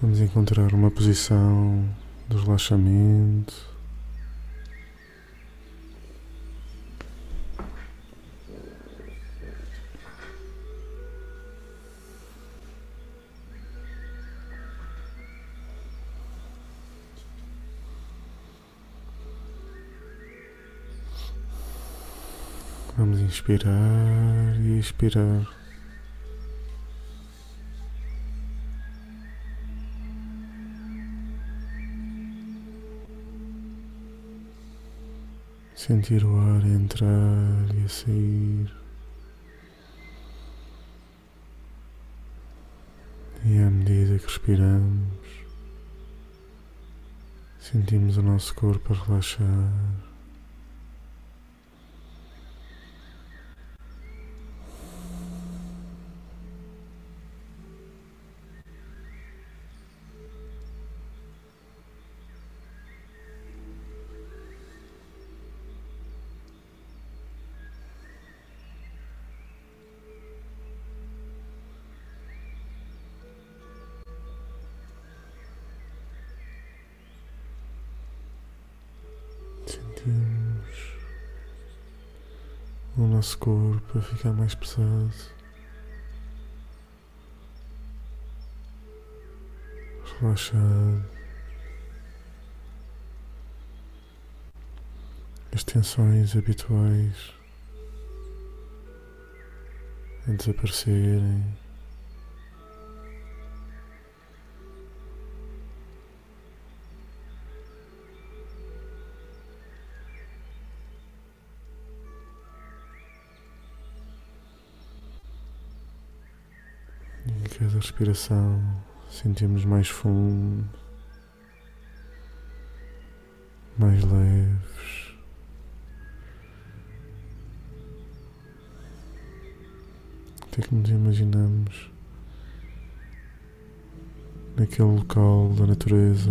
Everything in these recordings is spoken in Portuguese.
Vamos encontrar uma posição de relaxamento. Vamos inspirar e expirar. Sentir o ar entrar e a sair. E à medida que respiramos, sentimos o nosso corpo a relaxar. Nosso corpo a ficar mais pesado. Relaxado. As tensões habituais a desaparecerem. Cada respiração sentimos mais fundo, mais leves. Até que nos imaginamos naquele local da natureza.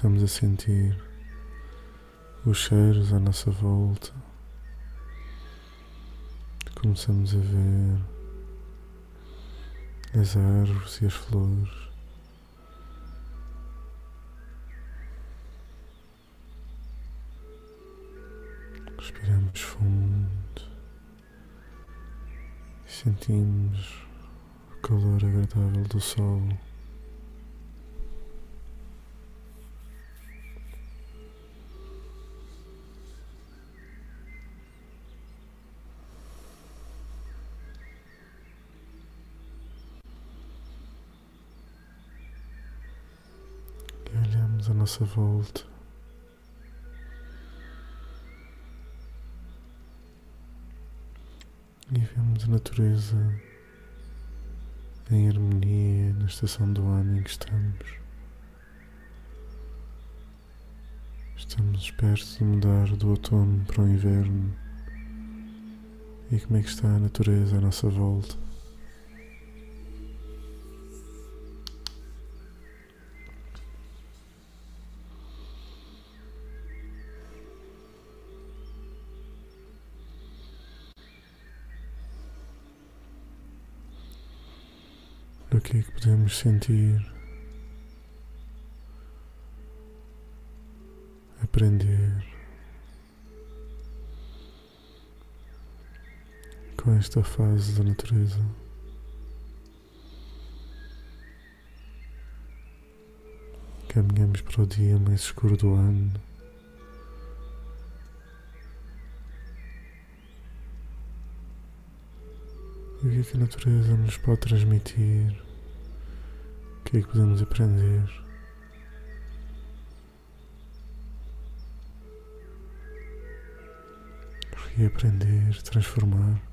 Começamos a sentir os cheiros à nossa volta. Começamos a ver as árvores e as flores. Respiramos fundo e sentimos o calor agradável do sol. Nossa volta. E vemos a natureza em harmonia na estação do ano em que estamos. Estamos perto de mudar do outono para o inverno. E como é que está a natureza à nossa volta? O que é que podemos sentir? Aprender com esta fase da natureza. Caminhamos para o dia mais escuro do ano. E o que é que a natureza nos pode transmitir? Que é que podemos aprender? Reaprender, transformar.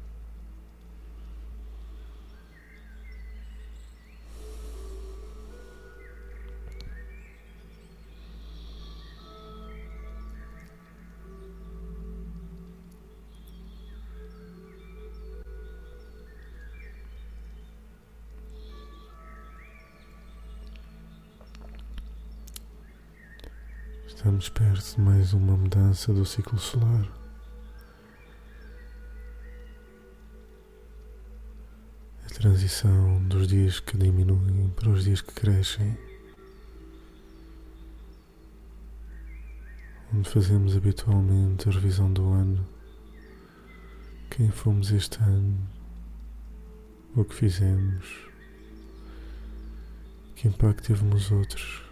Estamos perto de mais uma mudança do ciclo solar. A transição dos dias que diminuem para os dias que crescem. Onde fazemos habitualmente a revisão do ano. Quem fomos este ano? O que fizemos? Que impacto teve nos outros?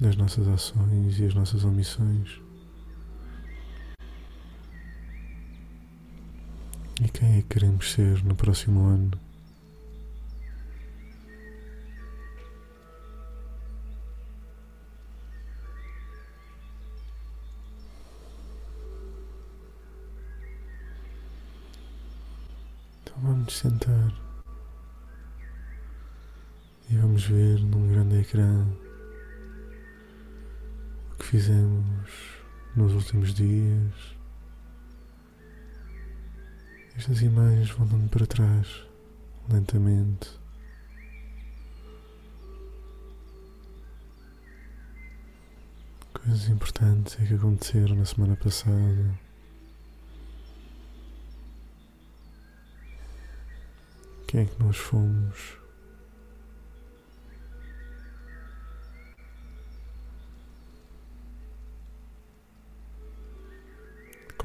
Nas nossas ações e as nossas omissões. E quem é que queremos ser no próximo ano? Então vamos sentar e vamos ver num grande ecrã fizemos nos últimos dias. Estas imagens vão dando para trás, lentamente. Coisas importantes é que aconteceram na semana passada. Quem é que nós fomos?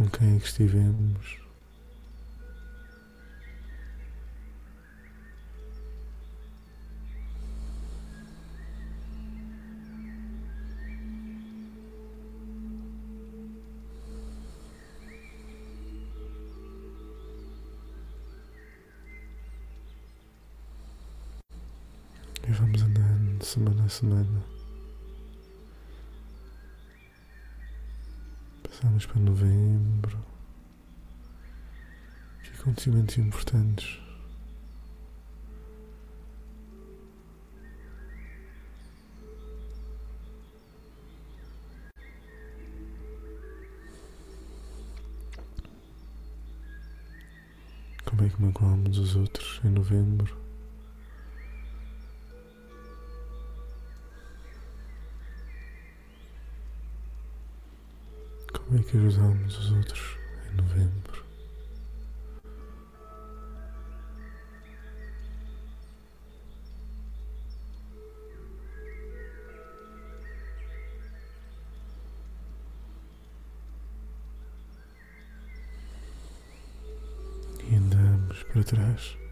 Com quem é que estivemos. E vamos andando semana a semana. Passamos para novembro. Que acontecimentos importantes. Como é que magoamos os outros em novembro? Que ajudamos os outros em novembro? E andamos para trás.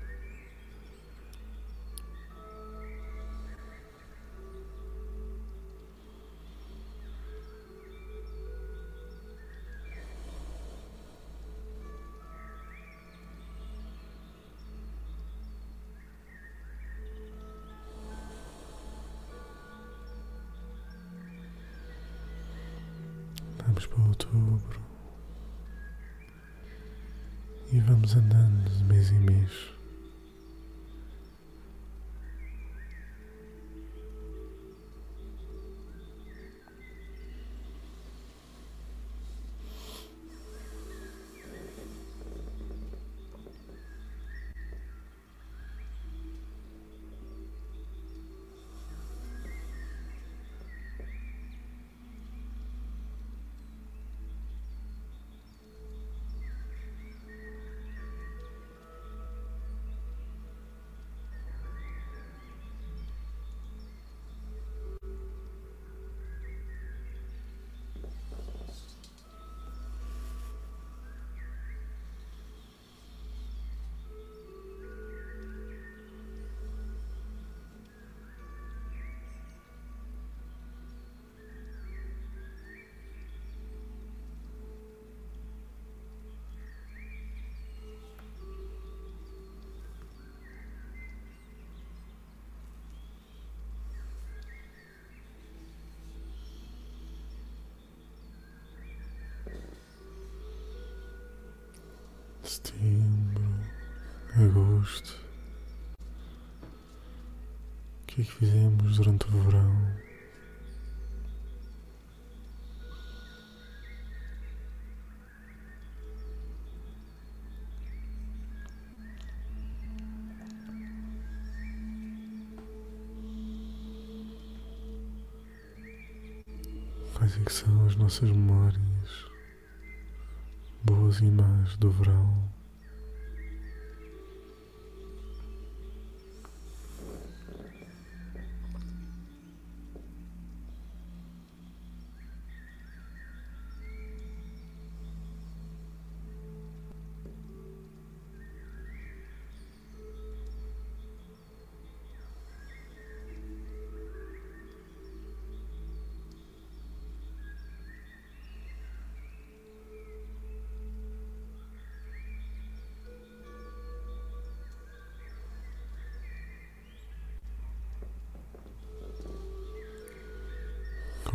Setembro, agosto. O que é que fizemos durante o verão? Quais é que são as nossas memórias, e más do verão.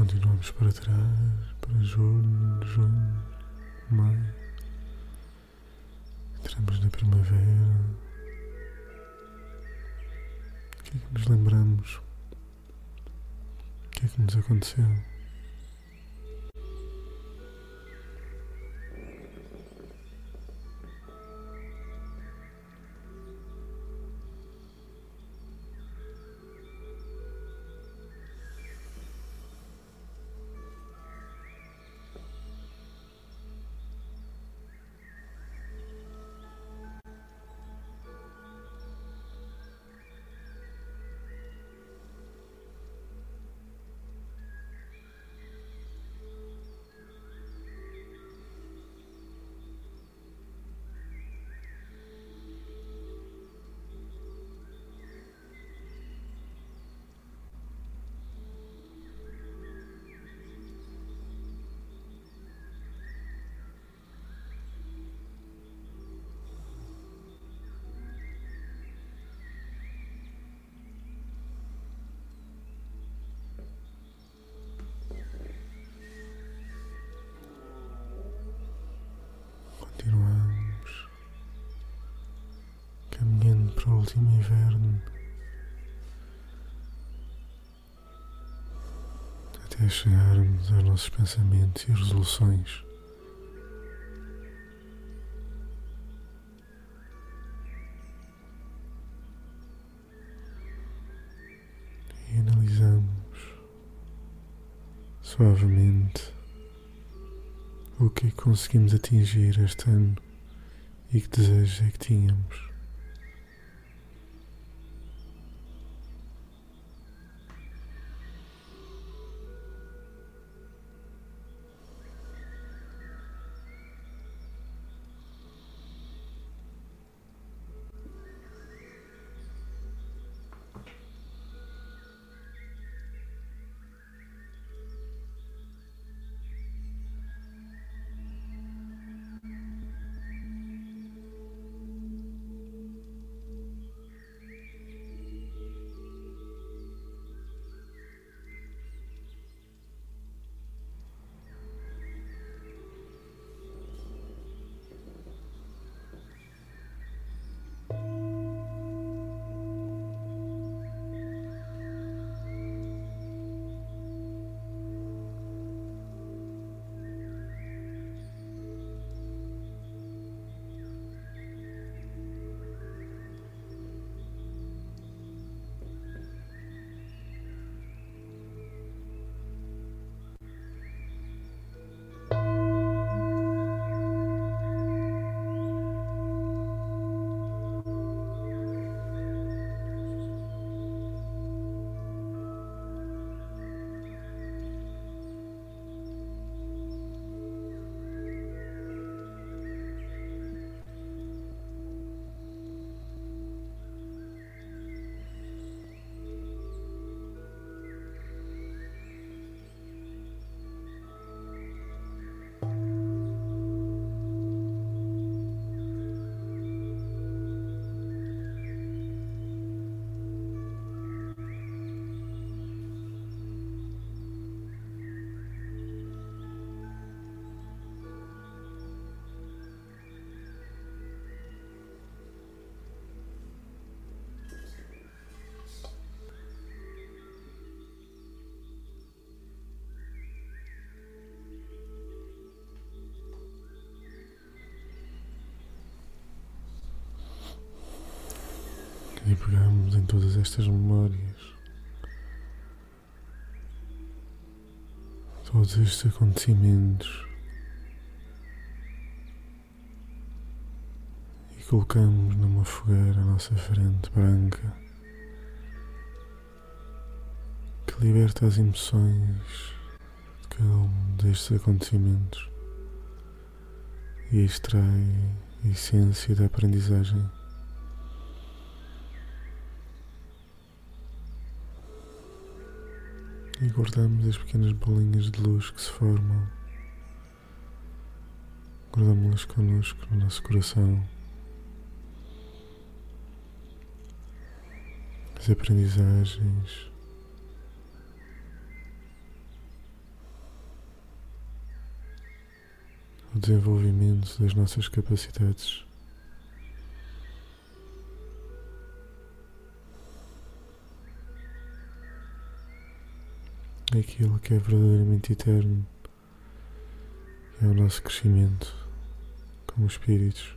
Continuamos para trás, para julho, junho, maio. Entramos na primavera. O que é que nos lembramos? O que é que nos aconteceu? Último inverno até chegarmos aos nossos pensamentos e resoluções. E analisamos suavemente o que é que conseguimos atingir este ano e que desejos é que tínhamos. E pegamos em todas estas memórias, todos estes acontecimentos e colocamos numa fogueira à nossa frente branca que liberta as emoções de cada um destes acontecimentos e extrai a essência da aprendizagem. E guardamos as pequenas bolinhas de luz que se formam. Guardamos-las connosco no nosso coração. As aprendizagens. O desenvolvimento das nossas capacidades. Aquilo que é verdadeiramente eterno, que é o nosso crescimento como espíritos.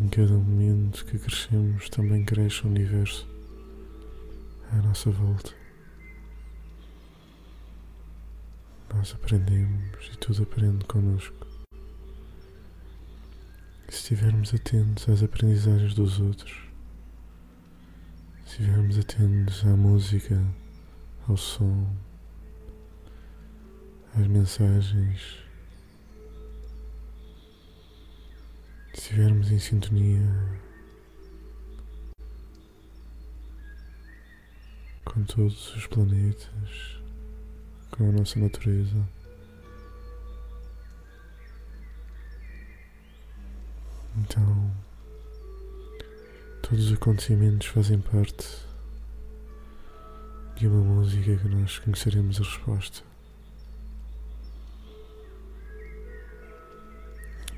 Em cada momento que crescemos, também cresce o universo à nossa volta. Nós aprendemos e tudo aprende connosco se estivermos atentos às aprendizagens dos outros, se estivermos atentos à música, ao som, às mensagens, se estivermos em sintonia com todos os planetas, com a nossa natureza. Então, todos os acontecimentos fazem parte de uma música que nós conheceremos a resposta.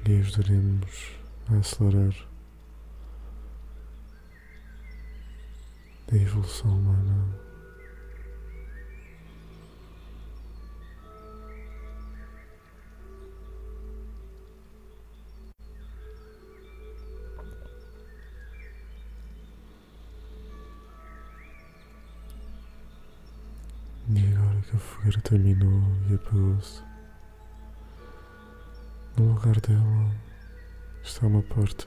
E ajudaremos a acelerar a evolução humana. Terminou e apagou-se, no lugar dela está uma porta.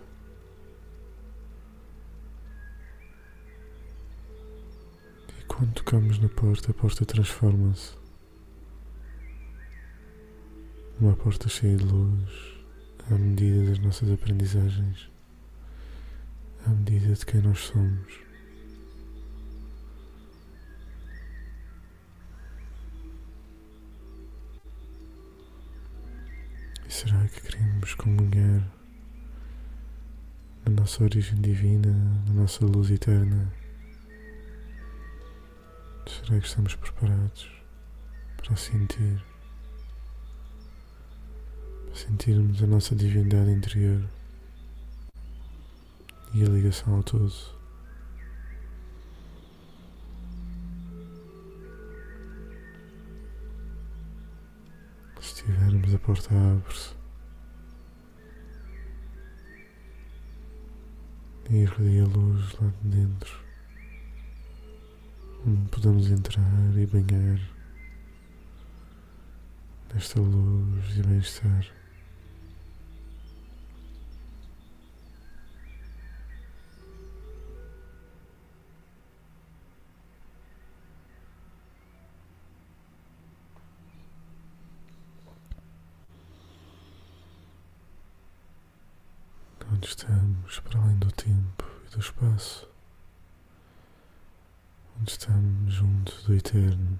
E quando tocamos na porta, a porta transforma-se numa porta cheia de luz, à medida das nossas aprendizagens, à medida de quem nós somos. Queremos comungar na nossa origem divina, na nossa luz eterna? Será que estamos preparados para sentir? Para sentirmos a nossa divindade interior e a ligação ao todo? Se tivermos a porta abre-se e irradia a luz lá de dentro, onde podemos entrar e banhar nesta luz e bem-estar. Onde estamos para além do tempo e do espaço, onde estamos junto do eterno.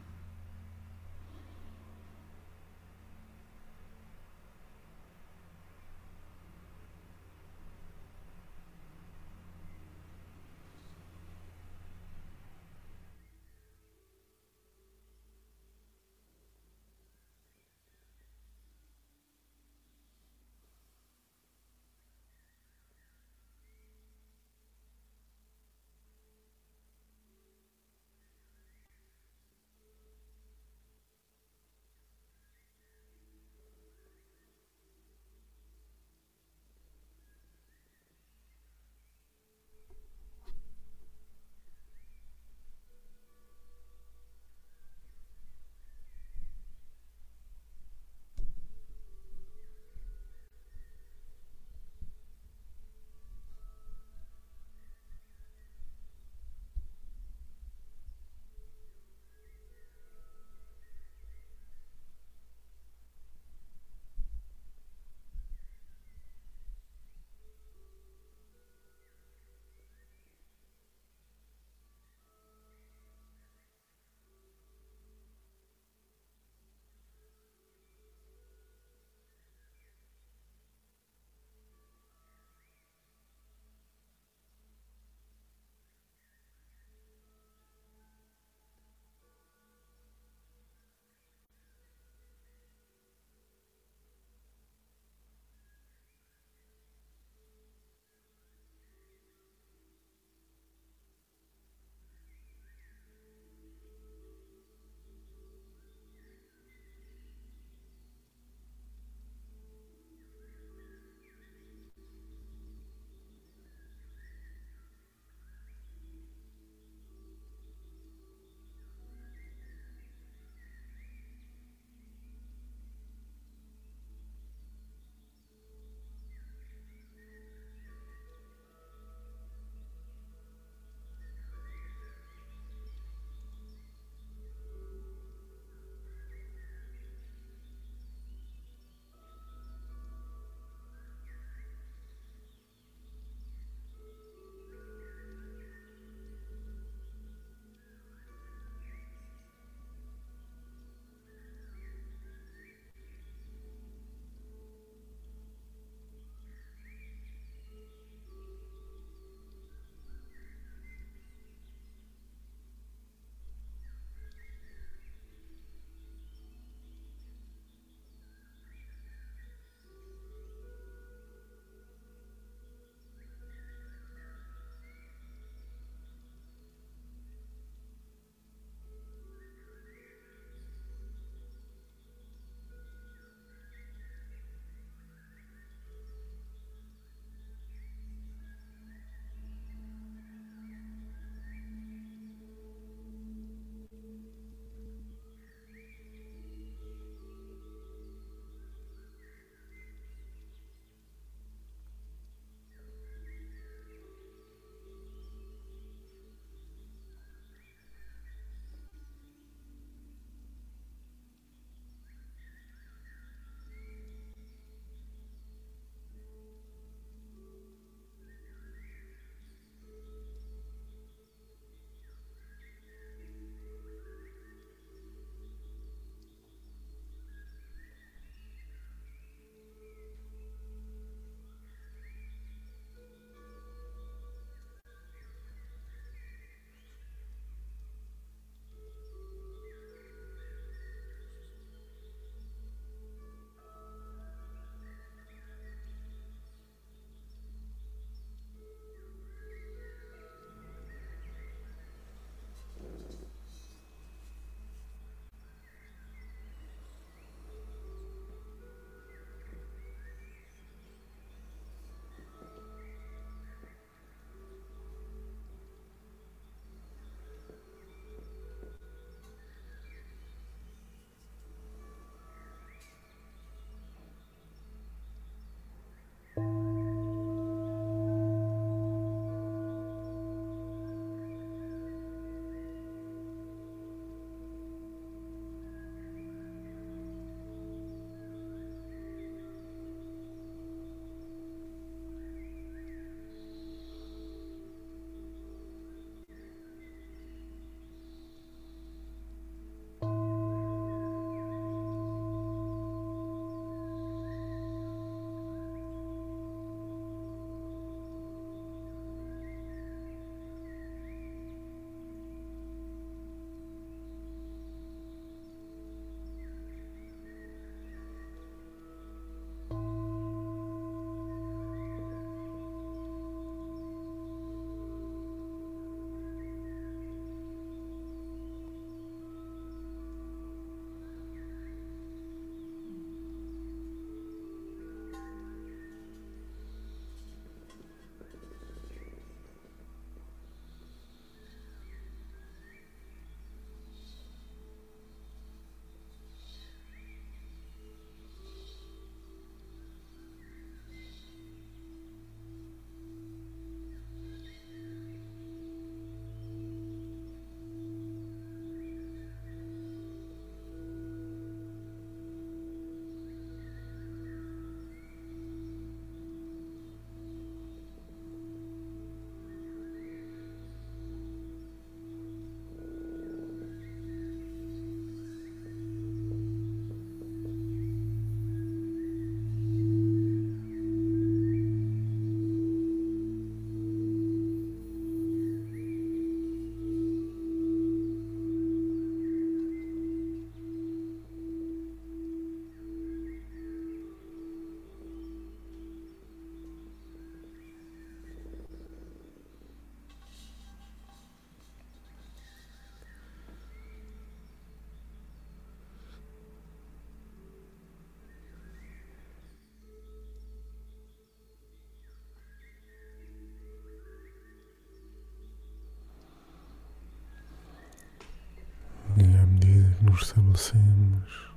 Nos restabelecemos,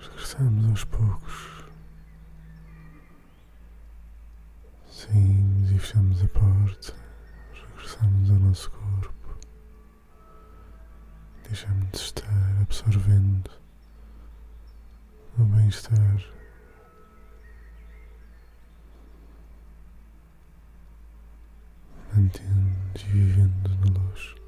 regressamos aos poucos. Saímos e fechamos a porta, regressamos ao nosso corpo, deixamos de estar absorvendo o bem-estar. Mantendo e vivendo na luz.